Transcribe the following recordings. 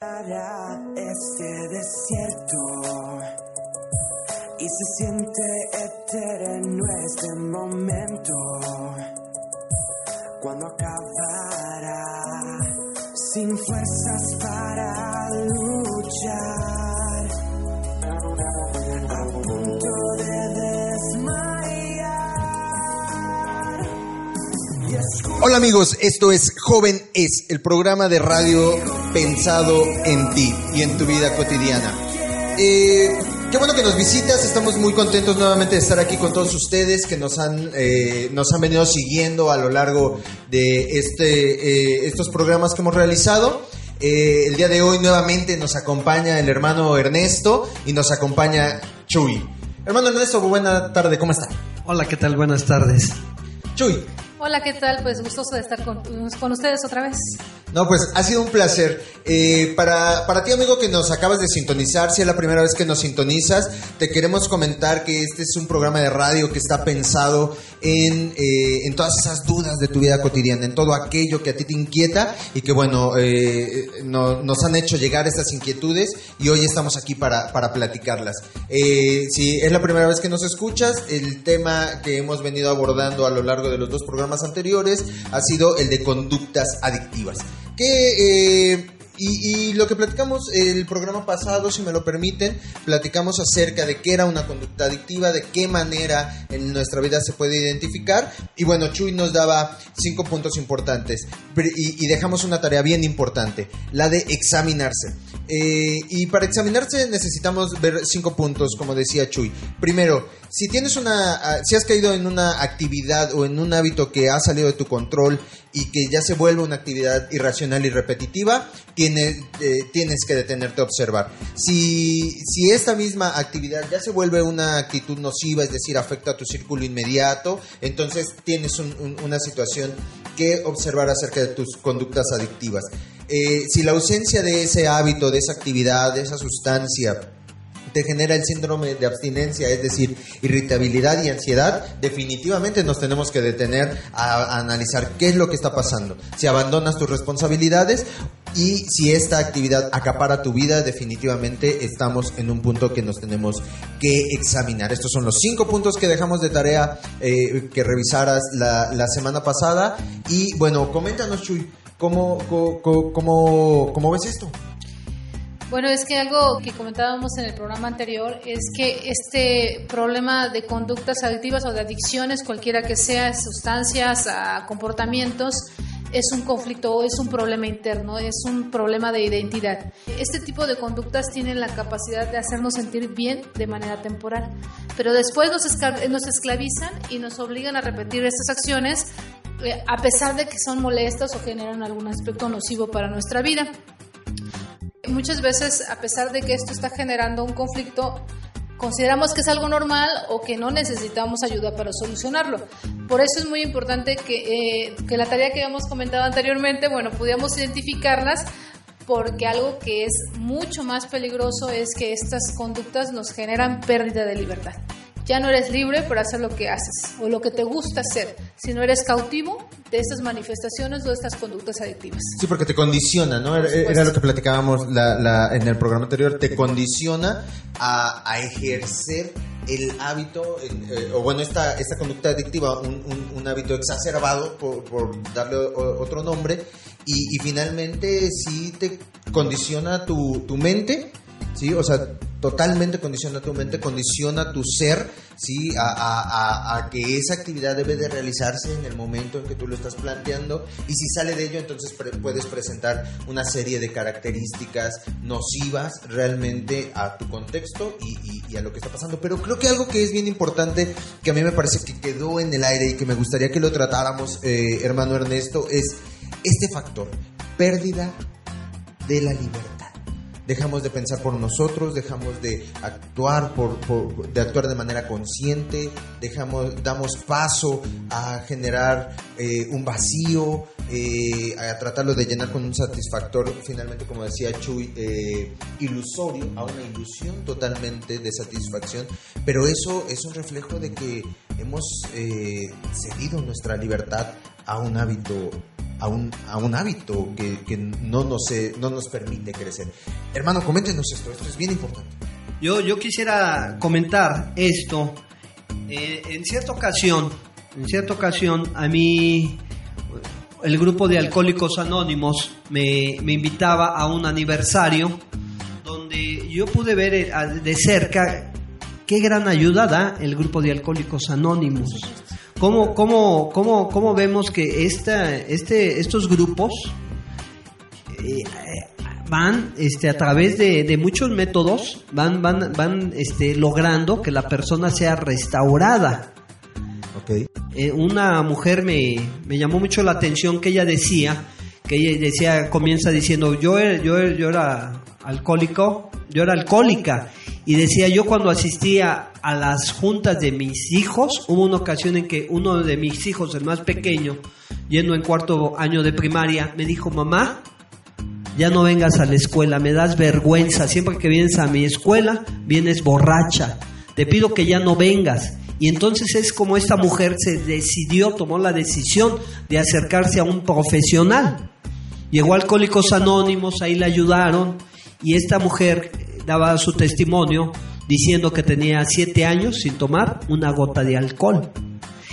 Para este desierto. Y se siente eterno este momento. Cuando acabará sin fuerzas para luchar Hola amigos, esto es Joven es, el programa de radio pensado en ti y en tu vida cotidiana. Eh, qué bueno que nos visitas, estamos muy contentos nuevamente de estar aquí con todos ustedes que nos han, eh, nos han venido siguiendo a lo largo de este, eh, estos programas que hemos realizado. El día de hoy nuevamente nos acompaña el hermano Ernesto y nos acompaña Chuy. Hermano Ernesto, buena tarde, ¿cómo está? Hola, ¿qué tal? Buenas tardes. Chuy, Hola, ¿qué tal? Pues gustoso de estar con, con ustedes otra vez. No, pues ha sido un placer. Eh, para, para ti, amigo, que nos acabas de sintonizar, si es la primera vez que nos sintonizas, te queremos comentar que este es un programa de radio que está pensado en, eh, en todas esas dudas de tu vida cotidiana, en todo aquello que a ti te inquieta y que, bueno, eh, no- nos han hecho llegar estas inquietudes y hoy estamos aquí para, para platicarlas. Eh, si es la primera vez que nos escuchas, el tema que hemos venido abordando a lo largo de los dos programas anteriores ha sido el de conductas adictivas. Que, eh, y, y lo que platicamos el programa pasado, si me lo permiten, platicamos acerca de qué era una conducta adictiva, de qué manera en nuestra vida se puede identificar. Y bueno, Chuy nos daba cinco puntos importantes. Y dejamos una tarea bien importante, la de examinarse. Eh, y para examinarse necesitamos ver cinco puntos, como decía Chuy. Primero, si tienes una, ah, si has caído en una actividad o en un hábito que ha salido de tu control y que ya se vuelve una actividad irracional y repetitiva, tienes, eh, tienes que detenerte a observar. Si, si esta misma actividad ya se vuelve una actitud nociva, es decir, afecta a tu círculo inmediato, entonces tienes un- un- una situación que observar acerca de tus conductas adictivas. Eh, si la ausencia de ese hábito, de esa actividad, de esa sustancia, te genera el síndrome de abstinencia, es decir, irritabilidad y ansiedad, definitivamente nos tenemos que detener a, analizar qué es lo que está pasando. Si abandonas tus responsabilidades y si esta actividad acapara tu vida, definitivamente estamos en un punto que nos tenemos que examinar. Estos son los cinco puntos que dejamos de tarea eh, que revisaras la, semana pasada. Y bueno, coméntanos, Chuy, ¿cómo, co- cómo, cómo ves esto? Bueno, es que algo que comentábamos en el programa anterior es que este problema de conductas adictivas o de adicciones, cualquiera que sea, sustancias, a comportamientos, es un conflicto es un problema interno, es un problema de identidad. Este tipo de conductas tienen la capacidad de hacernos sentir bien de manera temporal, pero después nos esclavizan y nos obligan a repetir estas acciones eh, a pesar de que son molestas o generan algún aspecto nocivo para nuestra vida. Muchas veces, a pesar de que esto está generando un conflicto, consideramos que es algo normal o que no necesitamos ayuda para solucionarlo. Por eso es muy importante que, eh, que la tarea que habíamos comentado anteriormente, bueno, pudiéramos identificarlas porque algo que es mucho más peligroso es que estas conductas nos generan pérdida de libertad. Ya no eres libre para hacer lo que haces o lo que te gusta hacer, sino eres cautivo de estas manifestaciones o de estas conductas adictivas. Sí, porque te condiciona, ¿no? Era, era lo que platicábamos la- la- en el programa anterior, te condiciona a, a ejercer el hábito, eh, o bueno, esta, esta conducta adictiva, un, un- un hábito exacerbado, por, por darle otro nombre, y, y finalmente sí te condiciona tu, tu mente, ¿sí? O sea, totalmente condiciona tu mente, condiciona tu ser, ¿sí? A, que esa actividad debe de realizarse en el momento en que tú lo estás planteando y si sale de ello, entonces puedes presentar una serie de características nocivas realmente a tu contexto y a lo que está pasando. Pero creo que algo que es bien importante, que a mí me parece que quedó en el aire y que me gustaría que lo tratáramos, eh, hermano Ernesto, es este factor, pérdida de la libertad. Dejamos de pensar por nosotros, dejamos de actuar por, por- de actuar de manera consciente, dejamos, damos paso a generar eh, un vacío, eh, a tratarlo de llenar con un satisfactor, finalmente, como decía Chuy, eh, ilusorio, a una ilusión totalmente de satisfacción. Pero eso es un reflejo de que hemos cedido nuestra libertad a un hábito a un, a un hábito que, que no, nos, eh, no nos permite crecer. Hermano, coméntenos esto, esto es bien importante. Yo, yo quisiera comentar esto. Eh, en cierta ocasión, en cierta ocasión, a mí el grupo de Alcohólicos Anónimos me, me invitaba a un aniversario donde yo pude ver eh, de cerca qué gran ayuda da el grupo de Alcohólicos Anónimos. ¿Cómo, cómo, cómo, cómo vemos que esta, este, estos grupos eh, van este, a través de, de muchos métodos, van, van, van este, logrando que la persona sea restaurada? Ok. Eh, una mujer me, me llamó mucho la atención que ella decía, que ella decía, comienza diciendo, yo yo, yo era alcohólico, yo era alcohólica, y decía, yo cuando asistía a las juntas de mis hijos, hubo una ocasión en que uno de mis hijos, el más pequeño, yendo en cuarto año de primaria, me dijo, mamá, ya no vengas a la escuela, me das vergüenza. Siempre que vienes a mi escuela, vienes borracha. Te pido que ya no vengas. Y entonces es como esta mujer se decidió, tomó la decisión de acercarse a un profesional. Llegó Alcohólicos Anónimos, ahí la ayudaron y esta mujer daba su testimonio diciendo que tenía siete años sin tomar una gota de alcohol.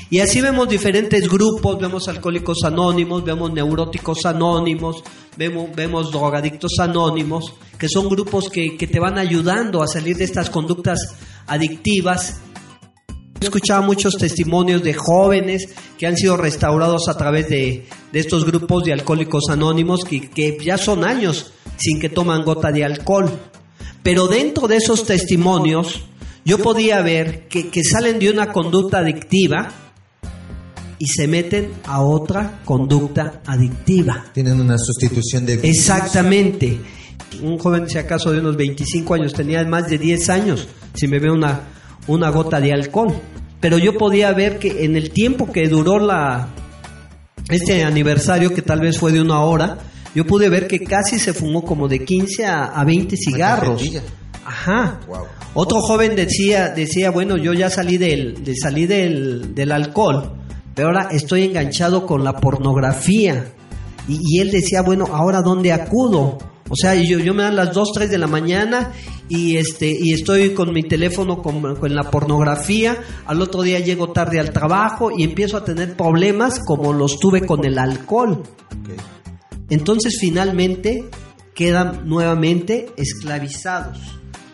Y así vemos diferentes grupos, vemos alcohólicos anónimos, vemos neuróticos anónimos, vemos, vemos drogadictos anónimos, que son grupos que, que te van ayudando a salir de estas conductas adictivas. He escuchado muchos testimonios de jóvenes que han sido restaurados a través de, de estos grupos de alcohólicos anónimos que, que ya son años sin que toman gota de alcohol. Pero dentro de esos testimonios yo podía ver que, que salen de una conducta adictiva y se meten a otra conducta adictiva. Tienen una sustitución de... Exactamente. Un joven, si acaso de unos 25 años, tenía más de 10 años sin beber una, una gota de alcohol. Pero yo podía ver que en el tiempo que duró la, este aniversario, que tal vez fue de una hora, yo pude ver que casi se fumó como de 15 a, a 20 cigarros. Ajá. Wow. Otro joven decía, decía, bueno, yo ya salí del, de, salí del, del alcohol, pero ahora estoy enganchado con la pornografía. Y, y él decía, bueno, ahora dónde acudo. O sea, yo, yo me dan las 2, 3 de la mañana y este y estoy con mi teléfono con, con la pornografía. Al otro día llego tarde al trabajo y empiezo a tener problemas como los tuve con el alcohol. Entonces finalmente quedan nuevamente esclavizados,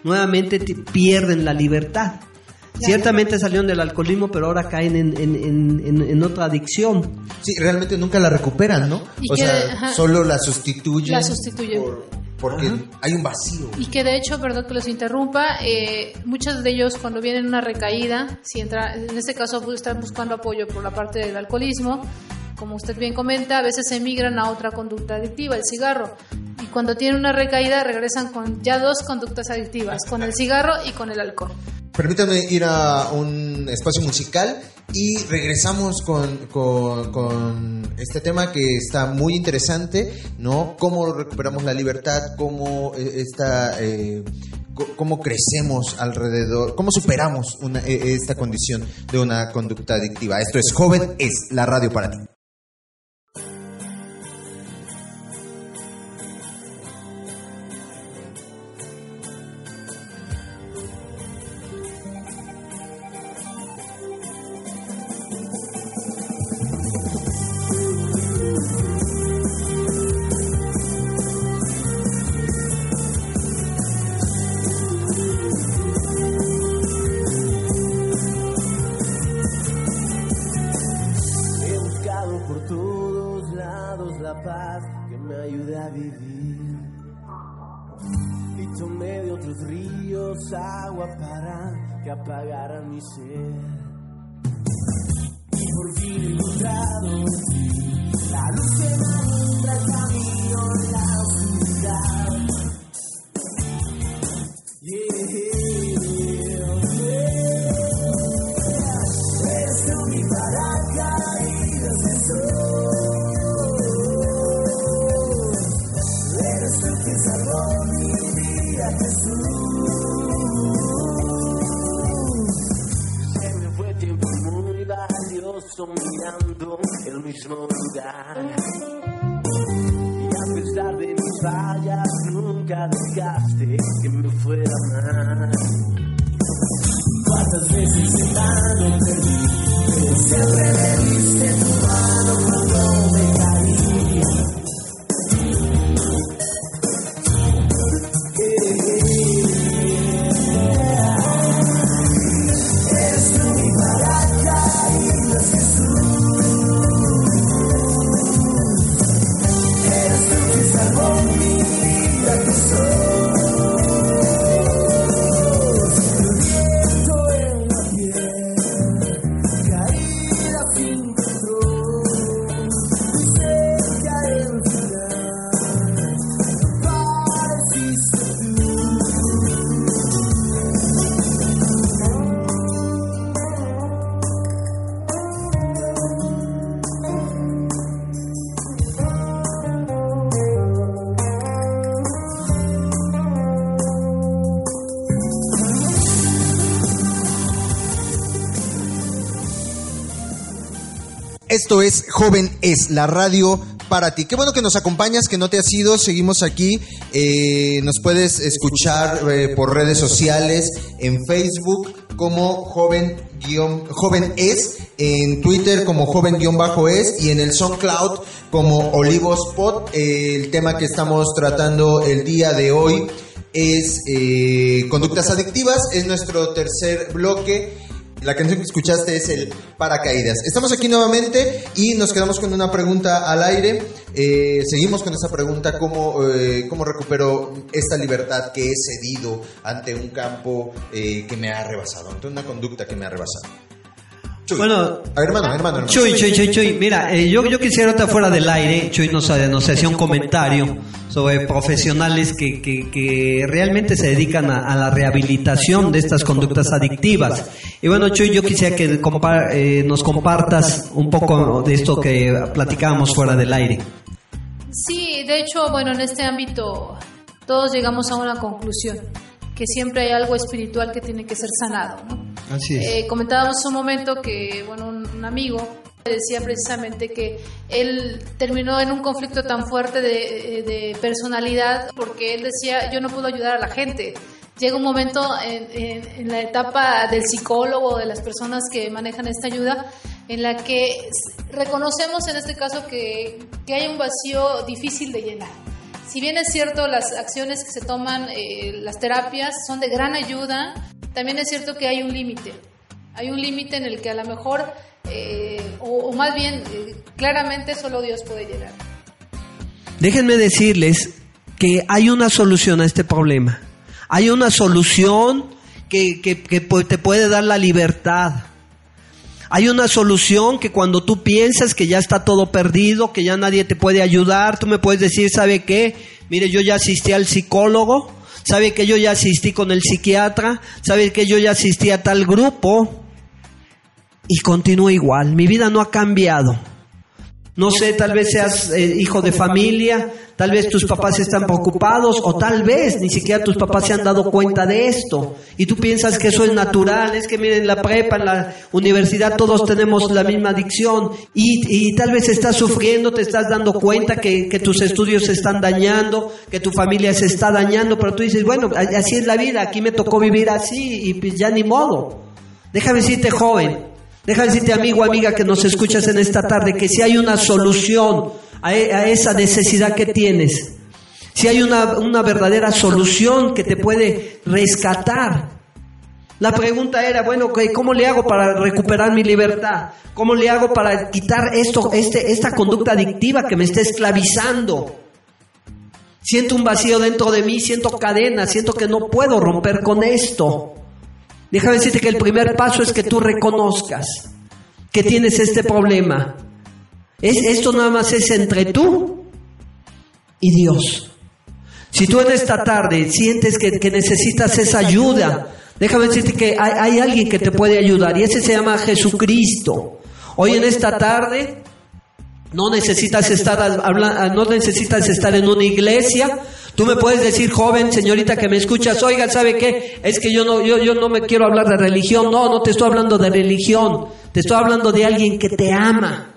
nuevamente pierden la libertad. Ciertamente salieron del alcoholismo, pero ahora caen en, en- en- en- en otra adicción. Sí, realmente nunca la recuperan, ¿no? O que- sea, ajá. solo la sustituyen. La sustituyen. por- porque hay un vacío. Y que de hecho, perdón que los interrumpa, eh, muchos de ellos cuando vienen una recaída, si entra, en este caso pues, están buscando apoyo por la parte del alcoholismo, como usted bien comenta, a veces emigran a otra conducta adictiva, el cigarro. Y cuando tienen una recaída regresan con ya dos conductas adictivas, con el cigarro y con el alcohol. Permítanme ir a un espacio musical y regresamos con, con- este tema que está muy interesante, ¿no? Cómo recuperamos la libertad, cómo eh, esta, eh, cómo crecemos alrededor, cómo superamos una- eh, esta condición de una conducta adictiva. Esto es Joven, es la radio para ti. Que apagaran mi sed. Mirando el mismo lugar. Y a pesar de mis fallas, nunca dejaste que me fuera mal. ¿Cuántas veces en vano perdí? Pero siempre me diste Esto es Joven es, la radio para ti. Qué bueno que nos acompañas, que no te has ido, seguimos aquí. Eh, nos puedes escuchar eh, por redes sociales, en Facebook como joven, guión- joven es, en Twitter como joven guion bajo es y en el SoundCloud como Olivos Pod. Eh, el tema que estamos tratando el día de hoy es eh, conductas adictivas, es nuestro tercer bloque. La canción que escuchaste es el Paracaídas. Estamos aquí nuevamente y nos quedamos con una pregunta al aire. Eh, seguimos con esa pregunta, ¿cómo, eh, ¿cómo recupero esta libertad que he cedido ante un campo eh, que me ha rebasado, ante una conducta que me ha rebasado? Chuy. Bueno, A ver, hermano, hermano, hermano. Chuy, Chuy, Chuy, Chuy, mira, eh, yo, yo quisiera estar fuera del aire, Chuy nos, nos hacía un comentario sobre profesionales que, que, que realmente se dedican a, a la rehabilitación de estas conductas adictivas. Y bueno, Chuy, yo quisiera que compa- eh, nos compartas un poco de esto que platicábamos fuera del aire. Sí, de hecho, bueno, en este ámbito todos llegamos a una conclusión, que siempre hay algo espiritual que tiene que ser sanado, ¿no? Así Eh, comentábamos un momento que, bueno, un, amigo decía precisamente que él terminó en un conflicto tan fuerte de, de personalidad porque él decía, yo no puedo ayudar a la gente. Llega un momento en, en- en la etapa del psicólogo, de las personas que manejan esta ayuda, en la que reconocemos en este caso que, que hay un vacío difícil de llenar. Si bien es cierto, las acciones que se toman, eh, las terapias, son de gran ayuda, también es cierto que hay un límite. Hay un límite en el que a lo mejor, eh, o, más bien, eh, claramente solo Dios puede llegar. Déjenme decirles que hay una solución a este problema. Hay una solución que, que- que te puede dar la libertad. Hay una solución que cuando tú piensas que ya está todo perdido, que ya nadie te puede ayudar, tú me puedes decir, ¿sabe qué? Mire, yo ya asistí al psicólogo, ¿sabe que yo ya asistí con el psiquiatra? ¿Sabe que yo ya asistí a tal grupo? Y continúo igual, mi vida no ha cambiado. No sé, tal vez seas eh, hijo de familia, tal vez tus papás están preocupados o tal vez ni siquiera tus papás se han dado cuenta de esto. Y tú piensas que eso es natural, es que miren, en la prepa, en la universidad todos tenemos la misma adicción. y, y tal vez estás sufriendo, te estás dando cuenta que, que tus estudios se están dañando, que tu familia se está dañando, pero tú dices, bueno, así es la vida, aquí me tocó vivir así y pues ya ni modo. Déjame decirte, joven, Déjame decirte, amigo, amiga, que nos escuchas en esta tarde, que si hay una solución a, e- esa necesidad que tienes, si hay una, verdadera solución que te puede rescatar. La pregunta era, bueno, ¿cómo le hago para recuperar mi libertad? ¿Cómo le hago para quitar esto, este, esta conducta adictiva que me está esclavizando? Siento un vacío dentro de mí, siento cadenas, siento que no puedo romper con esto. Déjame decirte que el primer paso es que tú reconozcas que tienes este problema. Es, esto nada más es entre tú y Dios. Si tú en esta tarde sientes que, que necesitas esa ayuda, déjame decirte que hay, hay alguien que te puede ayudar y ese se llama Jesucristo. Hoy en esta tarde no necesitas estar no necesitas estar en una iglesia, Tú me puedes decir, joven, señorita que me escuchas, oiga, ¿sabe qué? Es que yo no, yo, yo no me quiero hablar de religión. No, no te estoy hablando de religión. Te estoy hablando de alguien que te ama.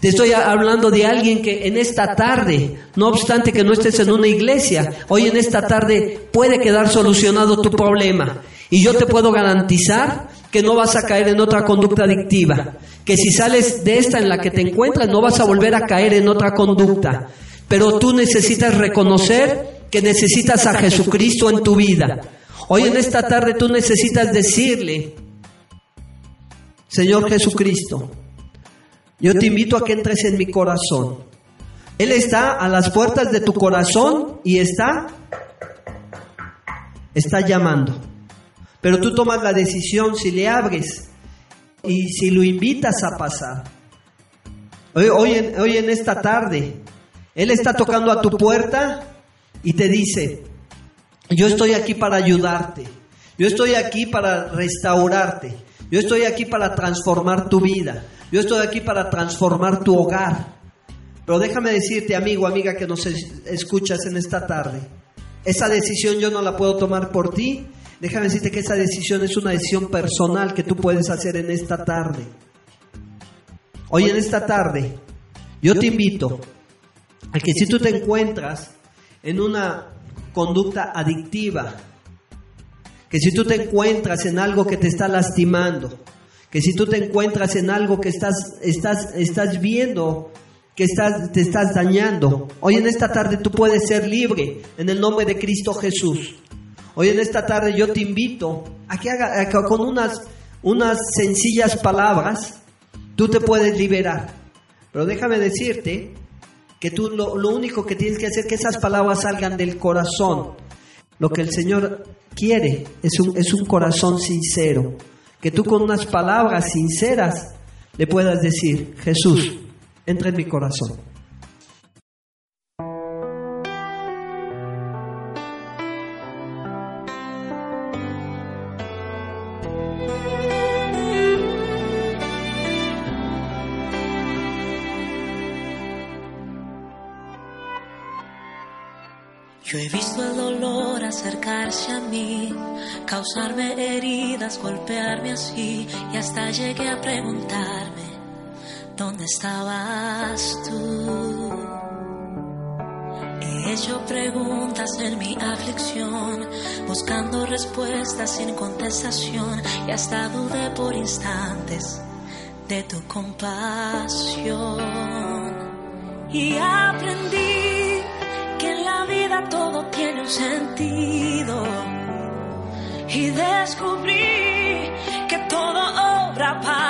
Te estoy hablando de alguien que en esta tarde, no obstante que no estés en una iglesia, hoy en esta tarde puede quedar solucionado tu problema. Y yo te puedo garantizar que no vas a caer en otra conducta adictiva. Que si sales de esta en la que te encuentras, no vas a volver a caer en otra conducta. Pero tú necesitas reconocer que necesitas a Jesucristo en tu vida. Hoy en esta tarde tú necesitas decirle, Señor Jesucristo, yo te invito a que entres en mi corazón. Él está a las puertas de tu corazón y está, está llamando. Pero tú tomas la decisión si le abres y si lo invitas a pasar. Hoy, hoy, en, hoy en esta tarde, Él está tocando a tu puerta y te dice, yo estoy aquí para ayudarte, yo estoy aquí para restaurarte, yo estoy aquí para transformar tu vida, yo estoy aquí para transformar tu hogar. Pero déjame decirte, amigo, amiga que nos escuchas en esta tarde, esa decisión yo no la puedo tomar por ti, Déjame decirte que esa decisión es una decisión personal que tú puedes hacer en esta tarde. Hoy en esta tarde, yo te invito que si tú te encuentras en una conducta adictiva, que si tú te encuentras en algo que te está lastimando, que si tú te encuentras en algo que estás, estás, estás viendo que estás, te estás dañando, hoy en esta tarde tú puedes ser libre en el nombre de Cristo Jesús. Hoy en esta tarde yo te invito a que, haga, con unas, unas sencillas palabras tú te puedes liberar. Pero déjame decirte que tú lo, lo único que tienes que hacer es que esas palabras salgan del corazón. Lo que el Señor quiere es un, es un corazón sincero. Que tú con unas palabras sinceras le puedas decir, Jesús, entra en mi corazón. Causarme heridas, golpearme así, y hasta llegué a preguntarme, ¿dónde estabas tú? He hecho preguntas en mi aflicción, buscando respuestas sin contestación, y hasta dudé por instantes de tu compasión. Y aprendí que en la vida todo tiene un sentido. Y descubrí que todo obra para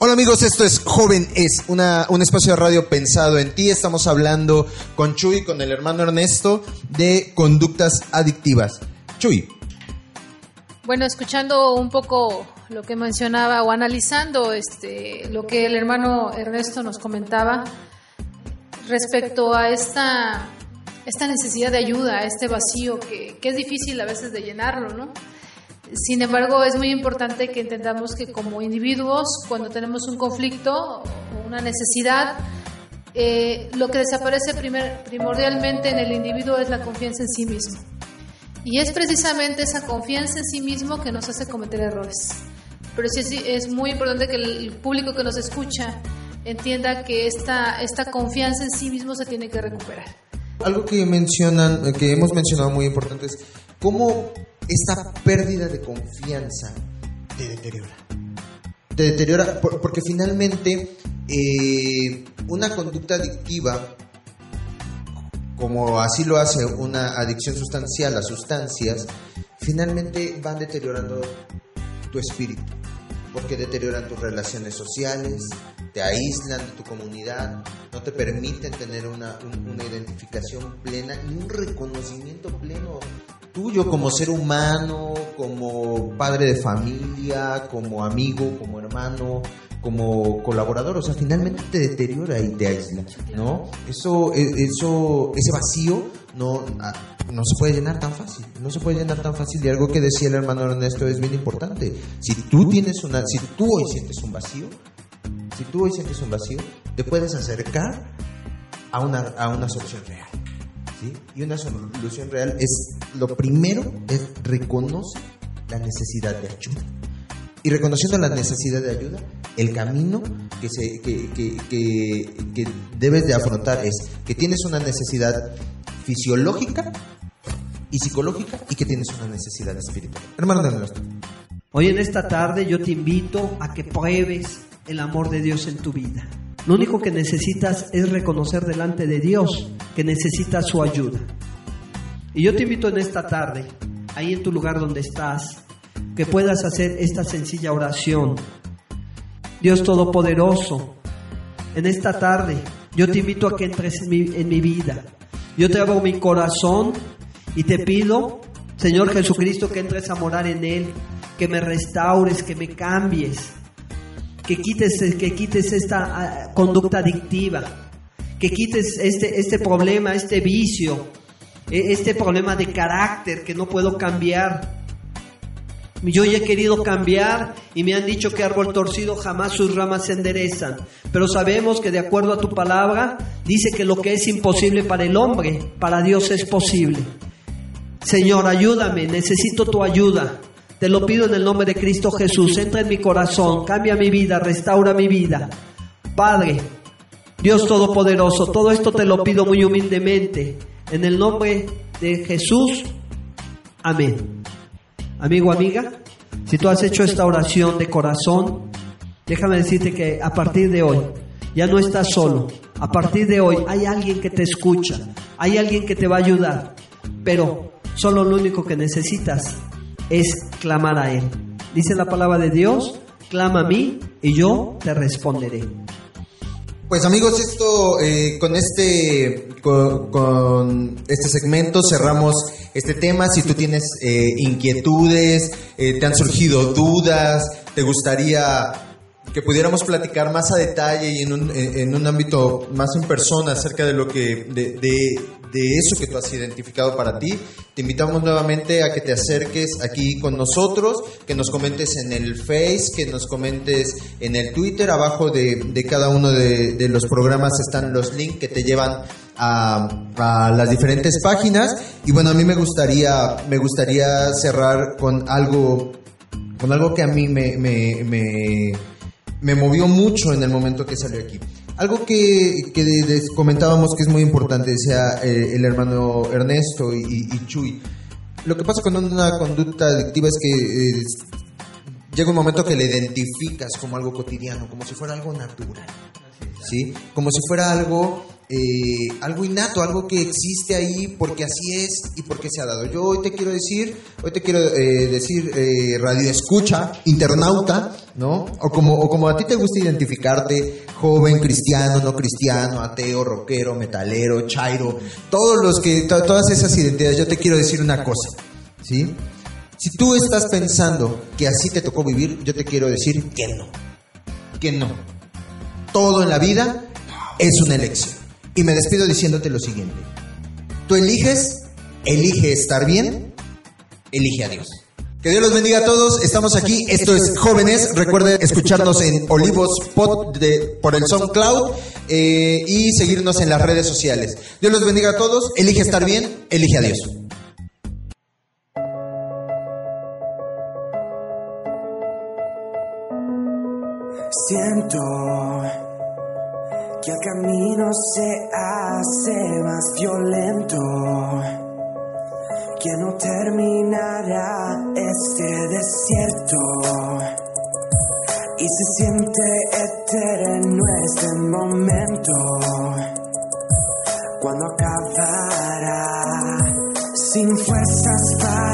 Hola amigos, esto es Joven Es, una, un espacio de radio pensado en ti. Estamos hablando con Chuy, con el hermano Ernesto, de conductas adictivas. Chuy, Bueno, escuchando un poco lo que mencionaba o analizando este, lo que el hermano Ernesto nos comentaba respecto a esta, esta necesidad de ayuda, a este vacío que, que es difícil a veces de llenarlo, ¿no? Sin embargo, es muy importante que entendamos que como individuos, cuando tenemos un conflicto o una necesidad, eh, lo que desaparece primer, primordialmente en el individuo es la confianza en sí mismo. Y es precisamente esa confianza en sí mismo que nos hace cometer errores. Pero sí es, es muy importante que el público que nos escucha entienda que esta, esta confianza en sí mismo se tiene que recuperar. Algo que mencionan, que hemos mencionado muy importante es cómo esta pérdida de confianza te deteriora. Te deteriora porque finalmente eh, una conducta adictiva, como así lo hace una adicción sustancial a sustancias, finalmente van deteriorando tu espíritu, porque deterioran tus relaciones sociales, te aíslan de tu comunidad, no te permiten tener una, una identificación plena y un reconocimiento pleno tuyo como ser humano, como padre de familia, como amigo, como hermano, como colaborador, o sea, finalmente te deteriora y te aísla, ¿no? Eso, e, eso, ese vacío no, ah, no se puede llenar tan fácil, no se puede llenar tan fácil. Y algo que decía el hermano Ernesto es bien importante. Si tú tienes una, si tú hoy sientes un vacío, si tú hoy sientes un vacío, te puedes acercar a una, a una solución real. Y una solución real es, lo primero es reconoce la necesidad de ayuda. Y reconociendo la necesidad de ayuda, el camino que, se, que, que, que, debes de afrontar es que tienes una necesidad fisiológica y psicológica y que tienes una necesidad espiritual. Hermano nuestro. Hoy en esta tarde yo te invito a que pruebes el amor de Dios en tu vida. Lo único que necesitas es reconocer delante de Dios que necesitas su ayuda. Y yo te invito en esta tarde, ahí en tu lugar donde estás, que puedas hacer esta sencilla oración. Dios Todopoderoso, en esta tarde yo te invito a que entres en mi, en mi vida. Yo te abro mi corazón y te pido, Señor Jesucristo, que entres a morar en él, que me restaures, que me cambies, que quites, que quites esta ah, conducta adictiva, que quites este, este problema, este vicio, e, este problema de carácter que no puedo cambiar. Yo ya he querido cambiar y me han dicho que árbol torcido jamás sus ramas se enderezan. Pero sabemos que de acuerdo a tu palabra, dice que lo que es imposible para el hombre, para Dios es posible. Señor, ayúdame, necesito tu ayuda. Te lo pido en el nombre de Cristo Jesús. Entra en mi corazón, cambia mi vida, restaura mi vida. Padre, Dios Todopoderoso, todo esto te lo pido muy humildemente. En el nombre de Jesús. Amén. Amigo, amiga, si tú has hecho esta oración de corazón, déjame decirte que a partir de hoy ya no estás solo. A partir de hoy hay alguien que te escucha, hay alguien que te va a ayudar. Pero solo lo único que necesitas es clamar a Él. Dice la palabra de Dios, clama a mí y yo te responderé. Pues amigos, esto eh, con este con, este segmento cerramos este tema. Si tú tienes eh, inquietudes, eh, te han surgido dudas, te gustaría que pudiéramos platicar más a detalle y en un, en un ámbito más en persona acerca de lo que de, eso que tú has identificado para ti. Te invitamos nuevamente a que te acerques aquí con nosotros, que nos comentes en el Face, que nos comentes en el Twitter. Abajo de, cada uno de, los programas están los links que te llevan a, las diferentes páginas. Y bueno, a mí me gustaría, me gustaría cerrar con algo, con algo que a mí me, me, me, me movió mucho en el momento que salió aquí. Algo que, comentábamos que es muy importante, decía eh, el hermano Ernesto y, Chuy. Lo que pasa con una conducta adictiva es que eh, llega un momento que le identificas como algo cotidiano, como si fuera algo natural. ¿Sí? Como si fuera algo eh, algo innato, algo que existe ahí porque así es y porque se ha dado. Yo hoy te quiero decir, hoy te quiero eh, decir eh, radio escucha, internauta, ¿no? O como, o como a ti te gusta identificarte, joven, cristiano, no cristiano, ateo, rockero, metalero, chairo, todos los que, todas esas identidades, yo te quiero decir una cosa, ¿sí? Si tú estás pensando que así te tocó vivir, yo te quiero decir que no. Que no. Todo en la vida es una elección. Y me despido diciéndote lo siguiente. Tú eliges, elige estar bien, elige a Dios. Que Dios los bendiga a todos. Estamos aquí. Esto es Jóvenes. Recuerden escucharnos en Olivos Pod por el SoundCloud eh, y seguirnos en las redes sociales. Dios los bendiga a todos. Elige estar bien, elige a Dios. Siento que el camino se hace más violento, que no terminará este desierto. Y se siente eterno este momento cuando acabará sin fuerzas para